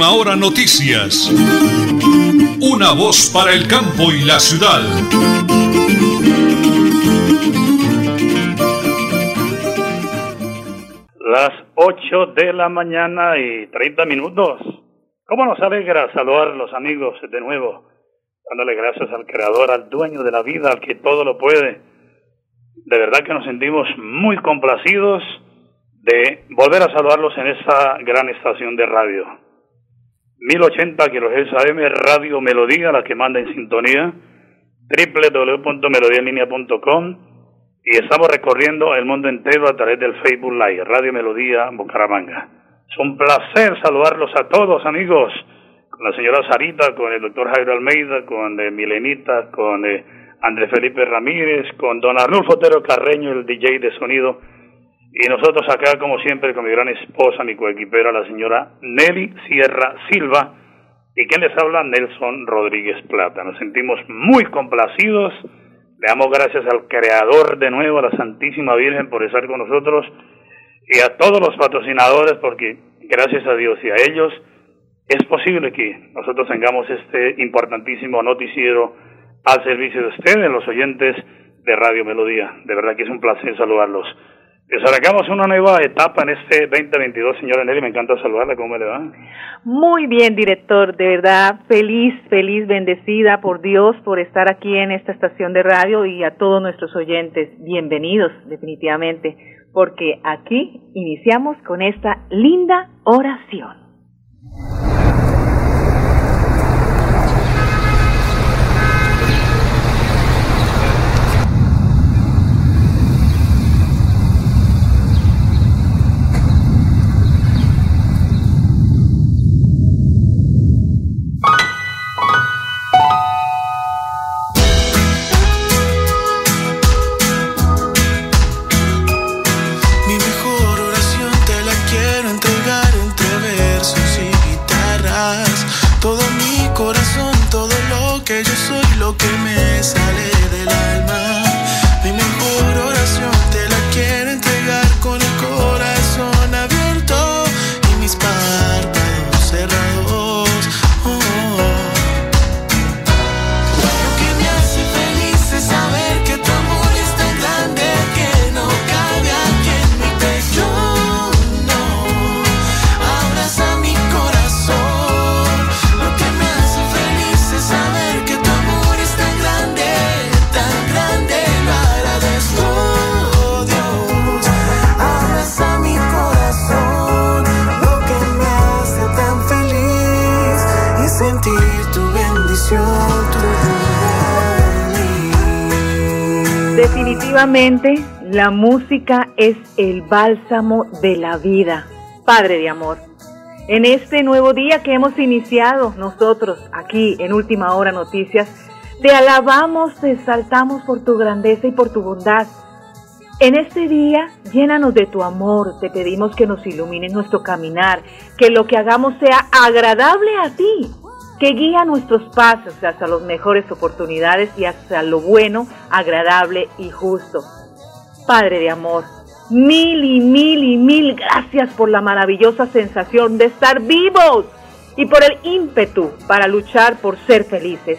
Última Hora Noticias. Una voz para el campo y la ciudad. Las 8 de la mañana y 30 minutos. ¿Cómo nos alegra saludar a los amigos de nuevo? Dándole gracias al Creador, al dueño de la vida, al que todo lo puede. De verdad que nos sentimos muy complacidos de volver a saludarlos en esta gran estación de radio. 1080 kHz AM Radio Melodía, la que manda en sintonía, www.melodialinea.com y estamos recorriendo el mundo entero a través del Facebook Live, Radio Melodía Bucaramanga. Es un placer saludarlos a todos, amigos, con la señora Sarita, con el doctor Jairo Almeida, con eh, Milenita, con eh, Andrés Felipe Ramírez, con don Arnulfo Otero Carreño, el DJ de sonido, y nosotros acá, como siempre, con mi gran esposa, mi coequipera, la señora Nelly Sierra Silva, y quien les habla, Nelson Rodríguez Plata. Nos sentimos muy complacidos, le damos gracias al Creador de nuevo, a la Santísima Virgen, por estar con nosotros, y a todos los patrocinadores, porque gracias a Dios y a ellos, es posible que nosotros tengamos este importantísimo noticiero al servicio de ustedes, los oyentes de Radio Melodía. De verdad que es un placer saludarlos. Desarrancamos una nueva etapa en este 2022, señora Nelly. Me encanta saludarla. ¿Cómo le va? Muy bien, director. De verdad, feliz, feliz, bendecida por Dios por estar aquí en esta estación de radio y a todos nuestros oyentes. Bienvenidos, definitivamente, porque aquí iniciamos con esta linda oración. La música es el bálsamo de la vida, Padre de Amor. En este nuevo día que hemos iniciado nosotros aquí en Última Hora Noticias, te alabamos, te exaltamos por tu grandeza y por tu bondad. En este día, llénanos de tu amor, te pedimos que nos ilumines nuestro caminar, que lo que hagamos sea agradable a ti, que guía nuestros pasos hacia las mejores oportunidades y hacia lo bueno, agradable y justo. Padre de amor, mil y mil y mil gracias por la maravillosa sensación de estar vivos y por el ímpetu para luchar por ser felices.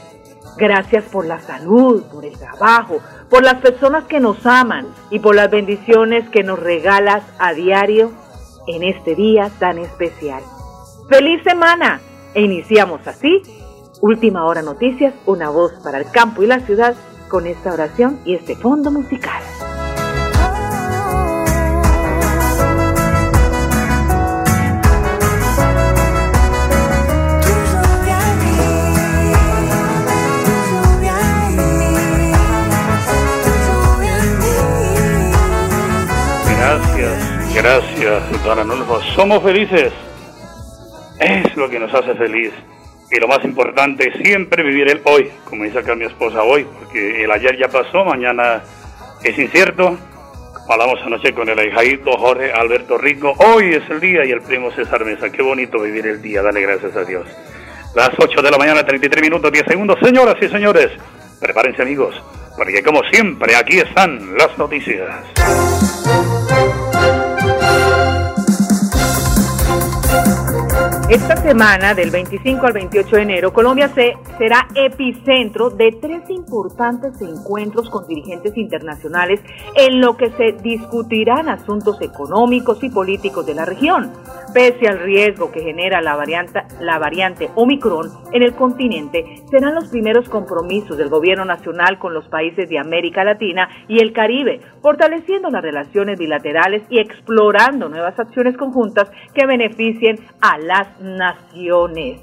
Gracias por la salud, por el trabajo, por las personas que nos aman y por las bendiciones que nos regalas a diario en este día tan especial. ¡Feliz semana! E iniciamos así, Última Hora Noticias, una voz para el campo y la ciudad, con esta oración y este fondo musical. Gracias, gracias, don Anulfo. Somos felices es lo que nos hace feliz. Y lo más importante, siempre vivir el hoy, como dice acá mi esposa hoy, porque el ayer ya pasó, mañana es incierto. Hablamos anoche con el ahijadito Jorge Alberto Rico. Hoy es el día y el primo César Mesa. Qué bonito vivir el día, dale gracias a Dios. Las 8 de la mañana, 33 minutos, 10 segundos. Señoras y señores, prepárense amigos, porque como siempre, aquí están las noticias. Esta semana, del 25 al 28 de enero, Colombia se, será epicentro de tres importantes encuentros con dirigentes internacionales en lo que se discutirán asuntos económicos y políticos de la región. Pese al riesgo que genera la variante, la variante Omicron en el continente, serán los primeros compromisos del gobierno nacional con los países de América Latina y el Caribe, fortaleciendo las relaciones bilaterales y explorando nuevas acciones conjuntas que beneficien a las naciones.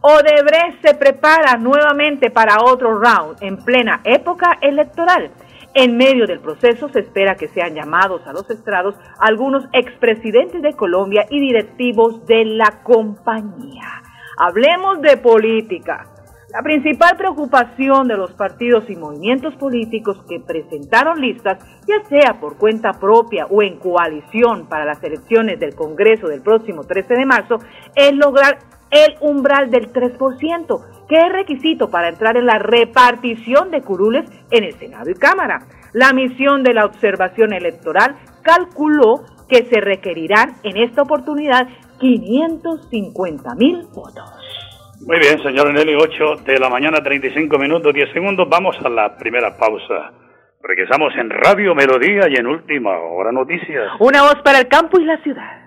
Odebrecht se prepara nuevamente para otro round en plena época electoral. En medio del proceso se espera que sean llamados a los estrados algunos expresidentes de Colombia y directivos de la compañía. Hablemos de política. La principal preocupación de los partidos y movimientos políticos que presentaron listas, ya sea por cuenta propia o en coalición para las elecciones del Congreso del próximo 13 de marzo, es lograr el umbral del 3%, que es requisito para entrar en la repartición de curules en el Senado y Cámara. La misión de la observación electoral calculó que se requerirán en esta oportunidad 550 mil votos. Muy bien, señor Nelly, 8 de la mañana, 35 minutos, 10 segundos. Vamos a la primera pausa. Regresamos en Radio Melodía y en Última Hora Noticias. Una voz para el campo y la ciudad.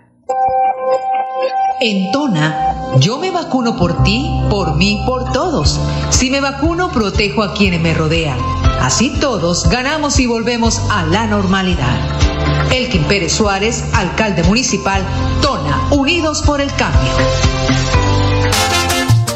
En Tona, yo me vacuno por ti, por mí, por todos. Si me vacuno, protejo a quienes me rodean. Así todos ganamos y volvemos a la normalidad. Elkin Pérez Suárez, alcalde municipal, Tona, Unidos por el Cambio.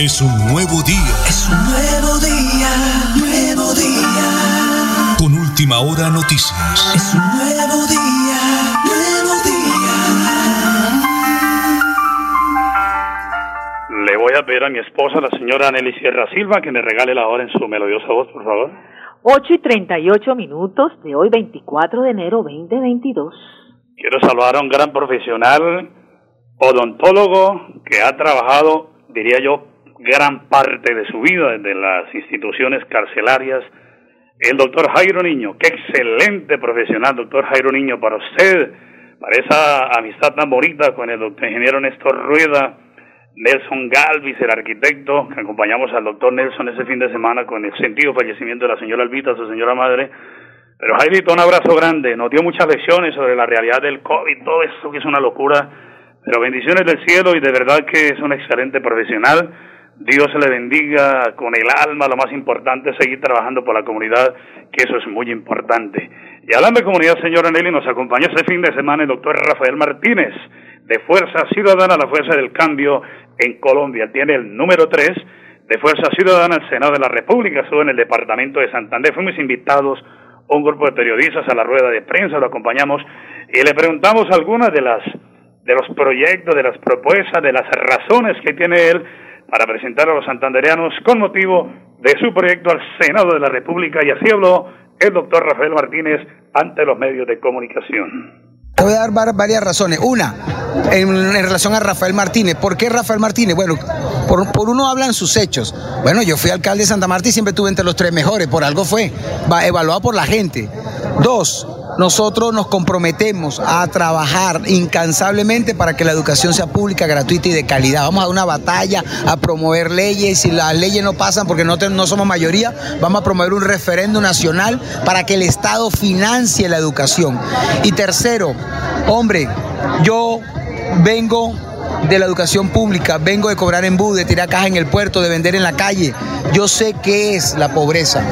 Es un nuevo día. Es un nuevo día, nuevo día. Con última hora noticias. Es un nuevo día, nuevo día. Le voy a pedir a mi esposa, la señora Nelly Sierra Silva, que me regale la hora en su melodiosa voz, por favor. 8 y 38 minutos de hoy, 24 de enero 2022. Quiero saludar a un gran profesional, odontólogo, que ha trabajado, diría yo, gran parte de su vida desde las instituciones carcelarias. El doctor Jairo Niño, qué excelente profesional, doctor Jairo Niño, para usted, para esa amistad tan bonita con el doctor ingeniero Néstor Rueda, Nelson Galvis, el arquitecto, que acompañamos al doctor Nelson ese fin de semana con el sentido fallecimiento de la señora Albita, su señora madre. Pero Jairito, un abrazo grande, nos dio muchas lecciones sobre la realidad del COVID, todo eso que es una locura, pero bendiciones del cielo y de verdad que es un excelente profesional Dios le bendiga con el alma, lo más importante es seguir trabajando por la comunidad, que eso es muy importante. Y hablando de comunidad, señora Nelly, nos acompañó este fin de semana el doctor Rafael Martínez, de Fuerza Ciudadana, la Fuerza del Cambio en Colombia. Tiene el número 3 de Fuerza Ciudadana al Senado de la República, estuvo en el departamento de Santander. Fuimos invitados un grupo de periodistas a la rueda de prensa, lo acompañamos y le preguntamos algunas de las de los proyectos, de las propuestas, de las razones que tiene él para presentar a los santandereanos con motivo de su proyecto al Senado de la República y así habló el doctor Rafael Martínez ante los medios de comunicación. Te voy a dar varias razones. Una, en, relación a Rafael Martínez. ¿Por qué Rafael Martínez? Bueno, por, uno hablan sus hechos. Bueno, yo fui alcalde de Santa Marta y siempre estuve entre los tres mejores, por algo fue, va, evaluado por la gente. Dos, nosotros nos comprometemos a trabajar incansablemente para que la educación sea pública, gratuita y de calidad. Vamos a una batalla, a promover leyes. Si las leyes no pasan porque no, no somos mayoría, vamos a promover un referéndum nacional para que el Estado financie la educación. Y tercero, hombre, yo vengo de la educación pública, vengo de cobrar en bus, de tirar caja en el puerto, de vender en la calle. Yo sé qué es la pobreza.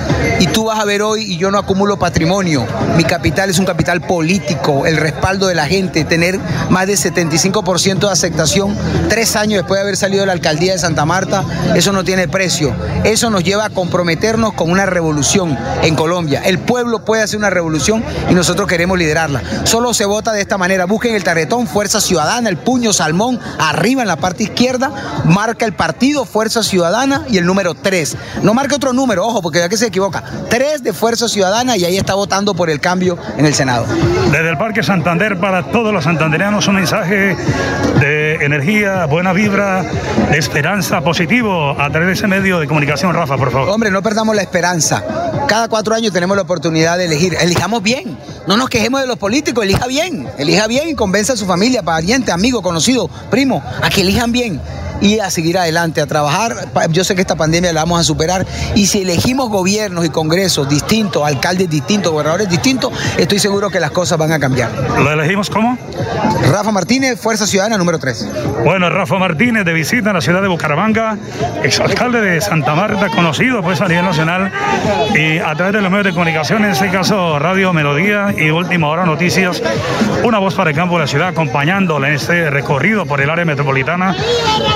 Y tú vas a ver hoy, y yo no acumulo patrimonio. Mi capital es un capital político, el respaldo de la gente, tener más de 75% de aceptación tres años después de haber salido de la alcaldía de Santa Marta, eso no tiene precio. Eso nos lleva a comprometernos con una revolución en Colombia. El pueblo puede hacer una revolución y nosotros queremos liderarla. Solo se vota de esta manera. Busquen el tarretón, Fuerza Ciudadana, el puño Salmón, arriba en la parte izquierda, marca el partido Fuerza Ciudadana y el número 3. No marca otro número, ojo, porque ya que se equivoca. 3 de Fuerza Ciudadana y ahí está votando por el cambio en el Senado. Desde el Parque Santander para todos los santanderianos un mensaje de energía, buena vibra, de esperanza positivo a través de ese medio de comunicación, Rafa, por favor. Hombre, no perdamos la esperanza. Cada cuatro años tenemos la oportunidad de elegir. Elijamos bien. No nos quejemos de los políticos, elija bien. Elija bien y convence a su familia, pariente, amigo, conocido, primo, a que elijan bien y a seguir adelante, a trabajar. Yo sé que esta pandemia la vamos a superar y si elegimos gobiernos y congresos distintos, alcaldes distintos, gobernadores distintos, estoy seguro que las cosas van a cambiar. ¿Lo elegimos cómo? Rafa Martínez, Fuerza Ciudadana número 3. Bueno, Rafa Martínez de visita en la ciudad de Bucaramanga, exalcalde de Santa Marta, conocido pues a nivel nacional y a través de los medios de comunicación, en este caso Radio Melodía y Última Hora Noticias, una voz para el campo de la ciudad acompañándole en este recorrido por el área metropolitana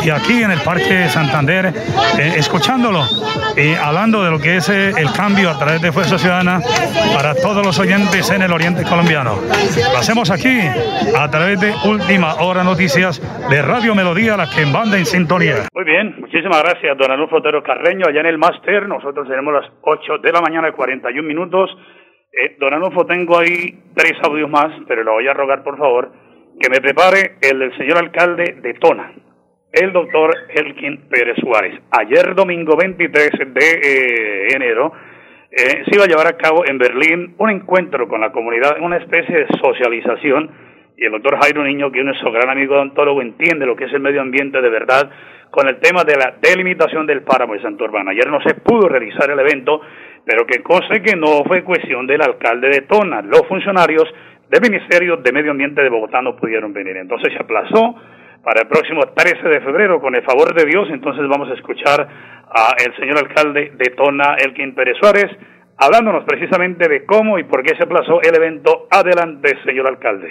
y aquí en el Parque Santander, eh, escuchándolo y hablando de lo que es eh, el cambio a través de Fuerza Ciudadana para todos los oyentes en el oriente colombiano. Lo hacemos aquí a través de Última Hora Noticias de Radio Melodía, la que banda en sintonía. Muy bien, muchísimas gracias, don Anulfo Otero Carreño, allá en el máster. Nosotros tenemos las 8 de la mañana y 41 minutos. Eh, don Anulfo, tengo ahí tres audios más, pero le voy a rogar, por favor, que me prepare el del señor alcalde de Tona el doctor Elkin Pérez Suárez. Ayer domingo 23 de eh, enero eh, se iba a llevar a cabo en Berlín un encuentro con la comunidad, una especie de socialización, y el doctor Jairo Niño, que es nuestro gran amigo odontólogo, entiende lo que es el medio ambiente de verdad, con el tema de la delimitación del páramo de Santo Urbano. Ayer no se pudo realizar el evento, pero que cosa que no fue cuestión del alcalde de Tona. Los funcionarios del Ministerio de Medio Ambiente de Bogotá no pudieron venir. Entonces se aplazó para el próximo 13 de febrero, con el favor de Dios. Entonces vamos a escuchar a el señor alcalde de Tona, Elkin Pérez Suárez, hablándonos precisamente de cómo y por qué se aplazó el evento. Adelante, señor alcalde.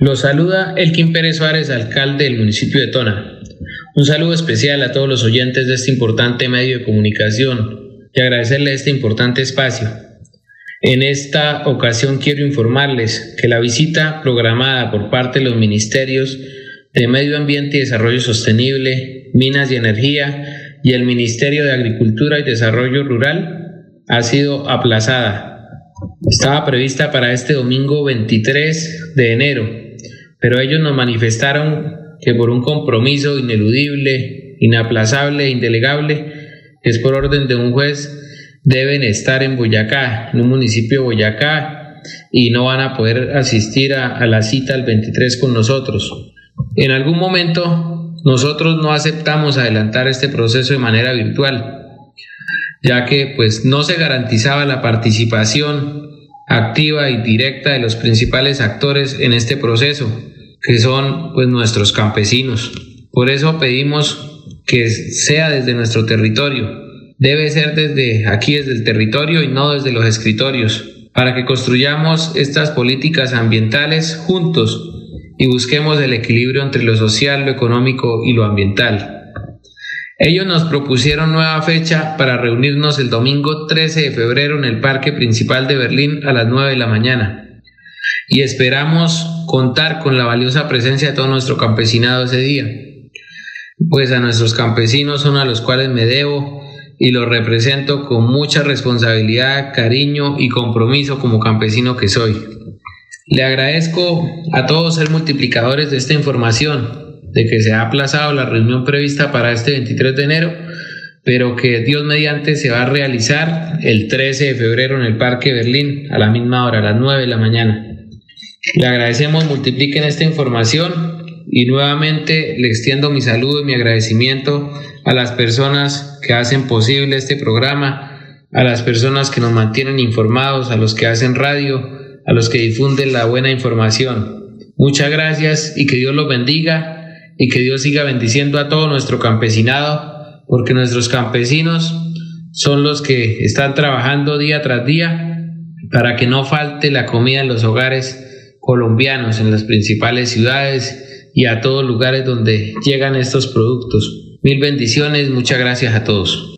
Lo saluda Elkin Pérez Suárez, alcalde del municipio de Tona. Un saludo especial a todos los oyentes de este importante medio de comunicación y agradecerle este importante espacio. En esta ocasión quiero informarles que la visita programada por parte de los ministerios de Medio Ambiente y Desarrollo Sostenible, Minas y Energía y el Ministerio de Agricultura y Desarrollo Rural ha sido aplazada. Estaba prevista para este domingo 23 de enero, pero ellos nos manifestaron que por un compromiso ineludible, inaplazable e indelegable, que es por orden de un juez, deben estar en Boyacá, en un municipio de Boyacá, y no van a poder asistir a, a la cita el 23 con nosotros. En algún momento nosotros no aceptamos adelantar este proceso de manera virtual, ya que pues no se garantizaba la participación activa y directa de los principales actores en este proceso, que son pues nuestros campesinos. Por eso pedimos que sea desde nuestro territorio. Debe ser desde aquí, desde el territorio y no desde los escritorios, para que construyamos estas políticas ambientales juntos y busquemos el equilibrio entre lo social, lo económico y lo ambiental. Ellos nos propusieron nueva fecha para reunirnos el domingo 13 de febrero en el Parque Principal de Berlín a las 9 de la mañana. Y esperamos contar con la valiosa presencia de todo nuestro campesinado ese día. Pues a nuestros campesinos son a los cuales me debo y los represento con mucha responsabilidad, cariño y compromiso como campesino que soy. Le agradezco a todos ser multiplicadores de esta información, de que se ha aplazado la reunión prevista para este 23 de enero, pero que Dios mediante se va a realizar el 13 de febrero en el Parque Berlín a la misma hora, a las 9 de la mañana. Le agradecemos, multipliquen esta información y nuevamente le extiendo mi saludo y mi agradecimiento a las personas que hacen posible este programa, a las personas que nos mantienen informados, a los que hacen radio, a los que difunden la buena información. Muchas gracias y que Dios los bendiga y que Dios siga bendiciendo a todo nuestro campesinado, porque nuestros campesinos son los que están trabajando día tras día para que no falte la comida en los hogares colombianos, en las principales ciudades y a todos lugares donde llegan estos productos. Mil bendiciones, muchas gracias a todos.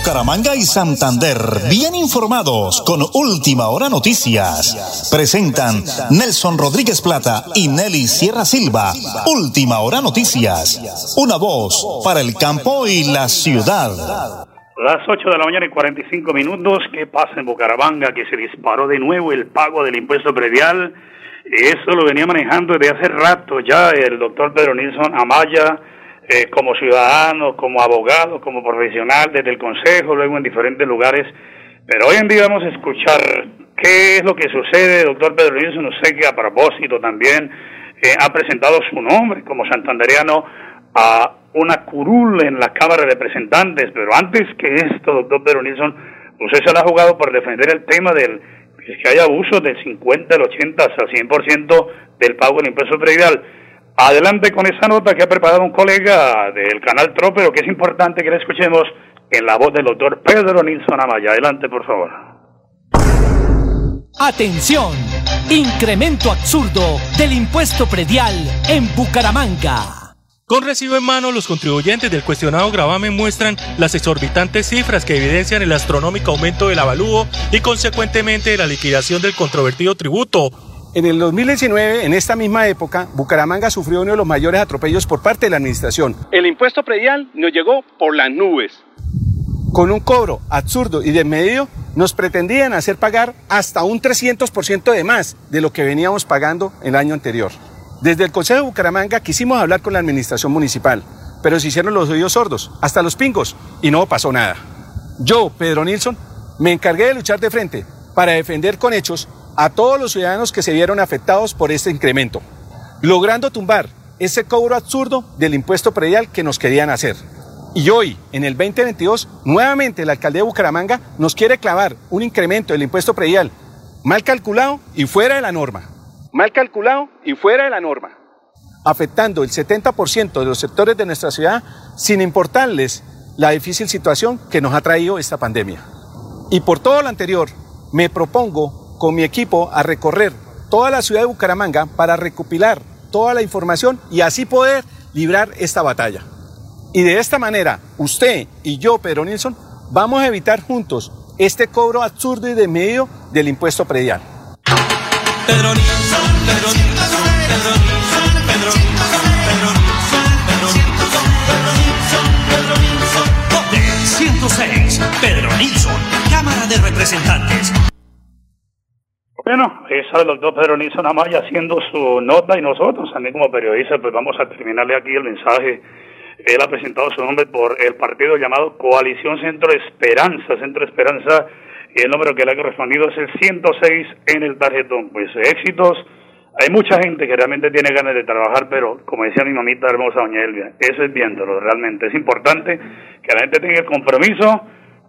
Bucaramanga y Santander, bien informados con Última Hora Noticias. Presentan Nelson Rodríguez Plata y Nelly Sierra Silva. Última Hora Noticias. Una voz para el campo y la ciudad. Las 8 de la mañana y 45 minutos. ¿Qué pasa en Bucaramanga? Que se disparó de nuevo el pago del impuesto predial. Eso lo venía manejando desde hace rato ya el doctor Pedro Nilsson Amaya eh, como ciudadano, como abogado, como profesional, desde el Consejo, luego en diferentes lugares. Pero hoy en día vamos a escuchar qué es lo que sucede. Doctor Pedro Nilsson, sé que a propósito también eh, ha presentado su nombre como santandereano a una curul en la Cámara de Representantes. Pero antes que esto, doctor Pedro Nilsson, usted se la ha jugado por defender el tema del que haya abuso del 50, del 80 hasta el 100% del pago del impuesto predial. Adelante con esa nota que ha preparado un colega del canal TRO, pero que es importante que la escuchemos en la voz del doctor Pedro Nilsson Amaya. Adelante, por favor. Atención, incremento absurdo del impuesto predial en Bucaramanga. Con recibo en mano, los contribuyentes del cuestionado gravamen muestran las exorbitantes cifras que evidencian el astronómico aumento del avalúo y consecuentemente la liquidación del controvertido tributo en el 2019, en esta misma época, Bucaramanga sufrió uno de los mayores atropellos por parte de la administración. El impuesto predial nos llegó por las nubes. Con un cobro absurdo y desmedido, nos pretendían hacer pagar hasta un 300% de más de lo que veníamos pagando el año anterior. Desde el Consejo de Bucaramanga quisimos hablar con la administración municipal, pero se hicieron los oídos sordos, hasta los pingos, y no pasó nada. Yo, Pedro Nilsson, me encargué de luchar de frente para defender con hechos a todos los ciudadanos que se vieron afectados por este incremento, logrando tumbar ese cobro absurdo del impuesto predial que nos querían hacer. Y hoy, en el 2022, nuevamente la alcaldía de Bucaramanga nos quiere clavar un incremento del impuesto predial mal calculado y fuera de la norma. Mal calculado y fuera de la norma. Afectando el 70% de los sectores de nuestra ciudad sin importarles la difícil situación que nos ha traído esta pandemia. Y por todo lo anterior, me propongo con mi equipo a recorrer toda la ciudad de Bucaramanga para recopilar toda la información y así poder librar esta batalla. Y de esta manera, usted y yo, Pedro Nilsson, vamos a evitar juntos este cobro absurdo y de medio del impuesto predial. Pedro Nilsson, Pedro Nilsson, Pedro Nilsson, Pedro Nilsson, Pedro Nilsson, Pedro Nilsson, Pedro Nilsson, 106, Pedro Nilsson, Cámara de Representantes. Bueno, esa el doctor Pedro Nilsson Amaya haciendo su nota y nosotros también como periodistas pues vamos a terminarle aquí el mensaje. Él ha presentado su nombre por el partido llamado Coalición Centro Esperanza, Centro Esperanza, y el número que le ha correspondido es el 106 en el tarjetón. Pues éxitos, hay mucha gente que realmente tiene ganas de trabajar, pero como decía mi mamita hermosa doña Elvia, eso es viéndolo realmente. Es importante que la gente tenga el compromiso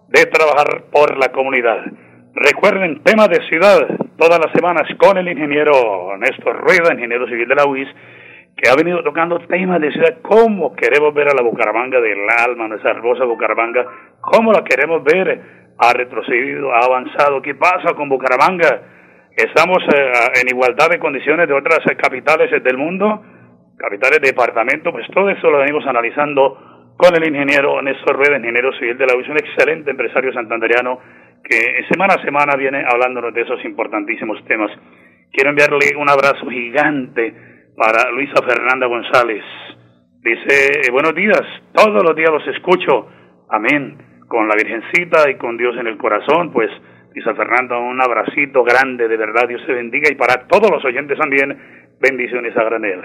de trabajar por la comunidad. Recuerden, tema de ciudad, todas las semanas con el ingeniero Néstor Rueda, ingeniero civil de la UIS, que ha venido tocando temas de ciudad, cómo queremos ver a la Bucaramanga del alma, nuestra hermosa Bucaramanga, cómo la queremos ver, ha retrocedido, ha avanzado, qué pasa con Bucaramanga, estamos eh, en igualdad de condiciones de otras capitales del mundo, capitales de pues todo eso lo venimos analizando con el ingeniero Néstor Rueda, ingeniero civil de la UIS, un excelente empresario santanderiano que semana a semana viene hablándonos de esos importantísimos temas. Quiero enviarle un abrazo gigante para Luisa Fernanda González. Dice, eh, buenos días, todos los días los escucho, amén, con la Virgencita y con Dios en el corazón, pues Luisa Fernanda, un abracito grande, de verdad, Dios te bendiga y para todos los oyentes también, bendiciones a granel.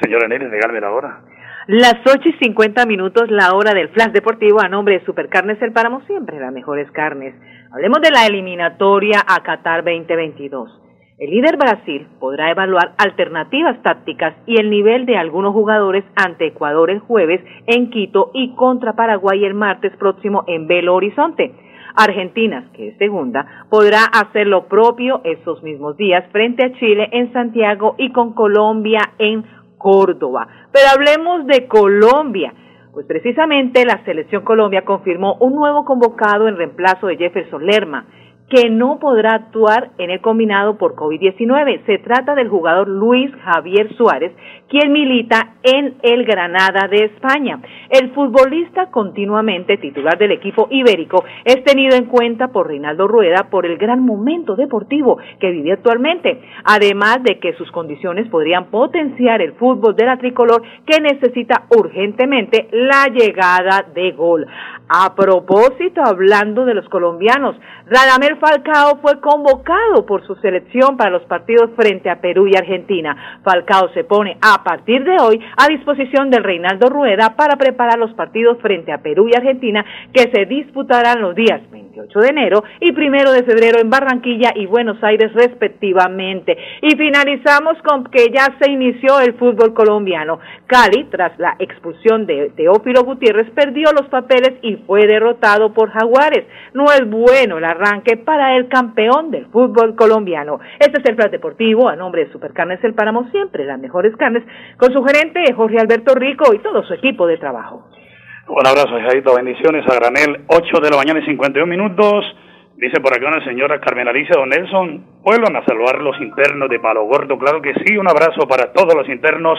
Señora Nelly, regálame la hora. Las 8 y 50 minutos, la hora del flash deportivo a nombre de Supercarnes El Páramo, siempre las mejores carnes. Hablemos de la eliminatoria a Qatar 2022. El líder Brasil podrá evaluar alternativas tácticas y el nivel de algunos jugadores ante Ecuador el jueves en Quito y contra Paraguay el martes próximo en Belo Horizonte. Argentina, que es segunda, podrá hacer lo propio esos mismos días frente a Chile en Santiago y con Colombia en Córdoba. Pero hablemos de Colombia. Pues precisamente la selección Colombia confirmó un nuevo convocado en reemplazo de Jefferson Lerma que no podrá actuar en el combinado por COVID-19. Se trata del jugador Luis Javier Suárez, quien milita en el Granada de España. El futbolista continuamente titular del equipo ibérico es tenido en cuenta por Reinaldo Rueda por el gran momento deportivo que vive actualmente, además de que sus condiciones podrían potenciar el fútbol de la tricolor que necesita urgentemente la llegada de gol. A propósito, hablando de los colombianos, Radamel Falcao fue convocado por su selección para los partidos frente a Perú y Argentina. Falcao se pone a partir de hoy a disposición del Reinaldo Rueda para preparar los partidos frente a Perú y Argentina que se disputarán los días 28 de enero y 1 de febrero en Barranquilla y Buenos Aires respectivamente. Y finalizamos con que ya se inició el fútbol colombiano. Cali, tras la expulsión de Teófilo Gutiérrez, perdió los papeles y fue derrotado por Jaguares. No es bueno el arranque para el campeón del fútbol colombiano. Este es el Plan Deportivo a nombre de Supercarnes El Páramo, siempre las mejores carnes, con su gerente Jorge Alberto Rico y todo su equipo de trabajo. Un abrazo, Jaito, bendiciones a Granel, 8 de la mañana y 51 minutos. Dice por acá una señora Carmen Alicia Don Nelson, vuelvan a saludar los internos de Palo Gordo. Claro que sí, un abrazo para todos los internos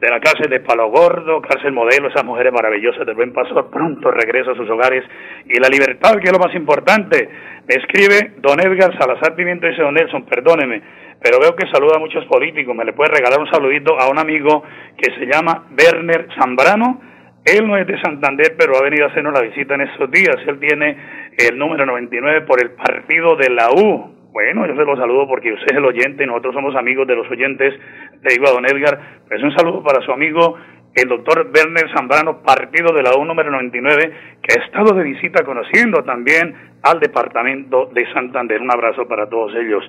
de la cárcel de Palo Gordo, cárcel modelo, esas mujeres maravillosas del buen pastor, pronto regreso a sus hogares. Y la libertad, que es lo más importante. Me escribe don Edgar Salazar Pimiento, dice don Nelson, perdóneme, pero veo que saluda a muchos políticos, me le puede regalar un saludito a un amigo que se llama Werner Zambrano, él no es de Santander, pero ha venido a hacernos la visita en estos días. Él tiene el número 99 por el partido de la U. Bueno, yo se lo saludo porque usted es el oyente nosotros somos amigos de los oyentes. Le digo a don Edgar, pues un saludo para su amigo el doctor Werner Zambrano, partido de la U número 99, que ha estado de visita conociendo también al departamento de Santander. Un abrazo para todos ellos.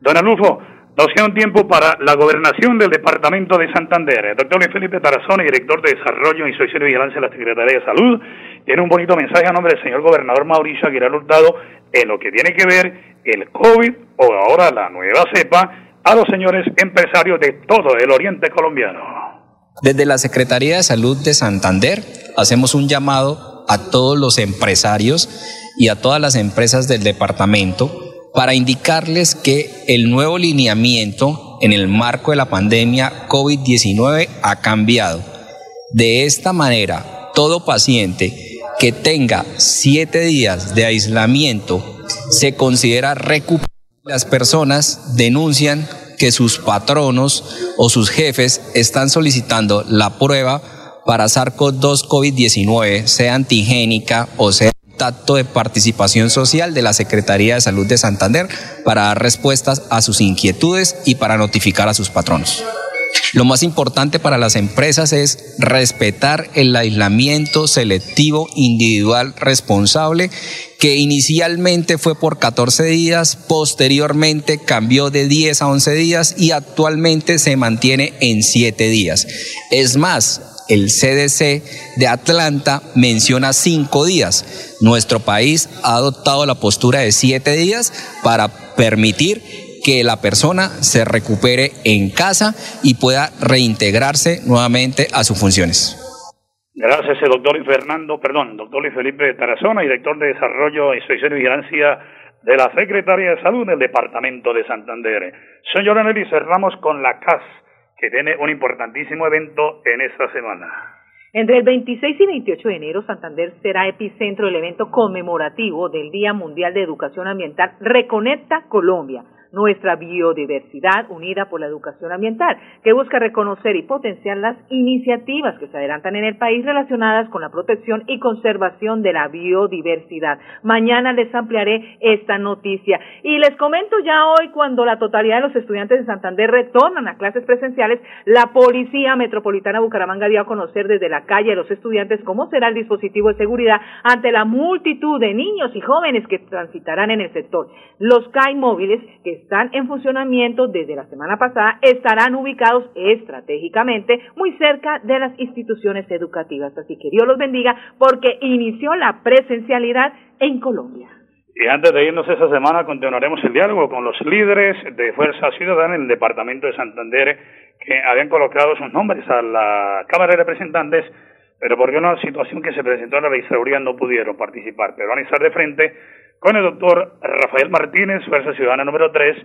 Don Alufo, nos queda un tiempo para la gobernación del departamento de Santander. doctor Luis Felipe Tarazona, director de Desarrollo, Instrucción y Vigilancia de la Secretaría de Salud, tiene un bonito mensaje a nombre del señor gobernador Mauricio Aguilar Hurtado en lo que tiene que ver el COVID o ahora la nueva cepa a los señores empresarios de todo el oriente colombiano. Desde la Secretaría de Salud de Santander hacemos un llamado a todos los empresarios y a todas las empresas del departamento para indicarles que el nuevo lineamiento en el marco de la pandemia COVID-19 ha cambiado. De esta manera, todo paciente que tenga siete días de aislamiento se considera recuperado. Las personas denuncian que sus patronos o sus jefes están solicitando la prueba para SARS-CoV-2 COVID-19, sea antigénica o sea de participación social de la Secretaría de Salud de Santander para dar respuestas a sus inquietudes y para notificar a sus patronos. Lo más importante para las empresas es respetar el aislamiento selectivo individual responsable que inicialmente fue por 14 días, posteriormente cambió de 10 a 11 días y actualmente se mantiene en 7 días. Es más, el CDC de Atlanta menciona 5 días. Nuestro país ha adoptado la postura de 7 días para permitir que la persona se recupere en casa y pueda reintegrarse nuevamente a sus funciones. Gracias, doctor Fernando, perdón, doctor Luis Felipe Tarazona, director de Desarrollo, Inspección y Vigilancia de la Secretaría de Salud del Departamento de Santander. Señora Nelly, cerramos con la CAS que tiene un importantísimo evento en esta semana. Entre el 26 y 28 de enero, Santander será epicentro del evento conmemorativo del Día Mundial de Educación Ambiental Reconecta Colombia nuestra biodiversidad unida por la educación ambiental, que busca reconocer y potenciar las iniciativas que se adelantan en el país relacionadas con la protección y conservación de la biodiversidad. Mañana les ampliaré esta noticia. Y les comento ya hoy, cuando la totalidad de los estudiantes de Santander retornan a clases presenciales, la Policía Metropolitana Bucaramanga dio a conocer desde la calle a los estudiantes cómo será el dispositivo de seguridad ante la multitud de niños y jóvenes que transitarán en el sector. Los CAI móviles están en funcionamiento desde la semana pasada estarán ubicados estratégicamente muy cerca de las instituciones educativas. Así que Dios los bendiga porque inició la presencialidad en Colombia. Y antes de irnos esa semana continuaremos el diálogo con los líderes de Fuerza Ciudadana en el departamento de Santander que habían colocado sus nombres a la Cámara de Representantes, pero por una situación que se presentó en la legislatura no pudieron participar. Pero van a estar de frente con el doctor Rafael Martínez, Fuerza Ciudadana número 3,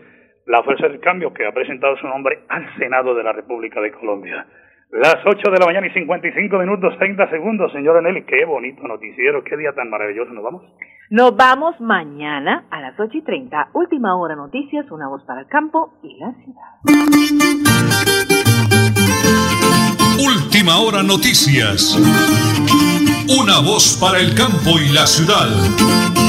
la Fuerza del Cambio, que ha presentado su nombre al Senado de la República de Colombia. Las 8 de la mañana y 55 minutos 30 segundos, señora Nelly. Qué bonito noticiero, qué día tan maravilloso. ¿Nos vamos? Nos vamos mañana a las 8 y 30. Última hora noticias, una voz para el campo y la ciudad. Última hora noticias. Una voz para el campo y la ciudad.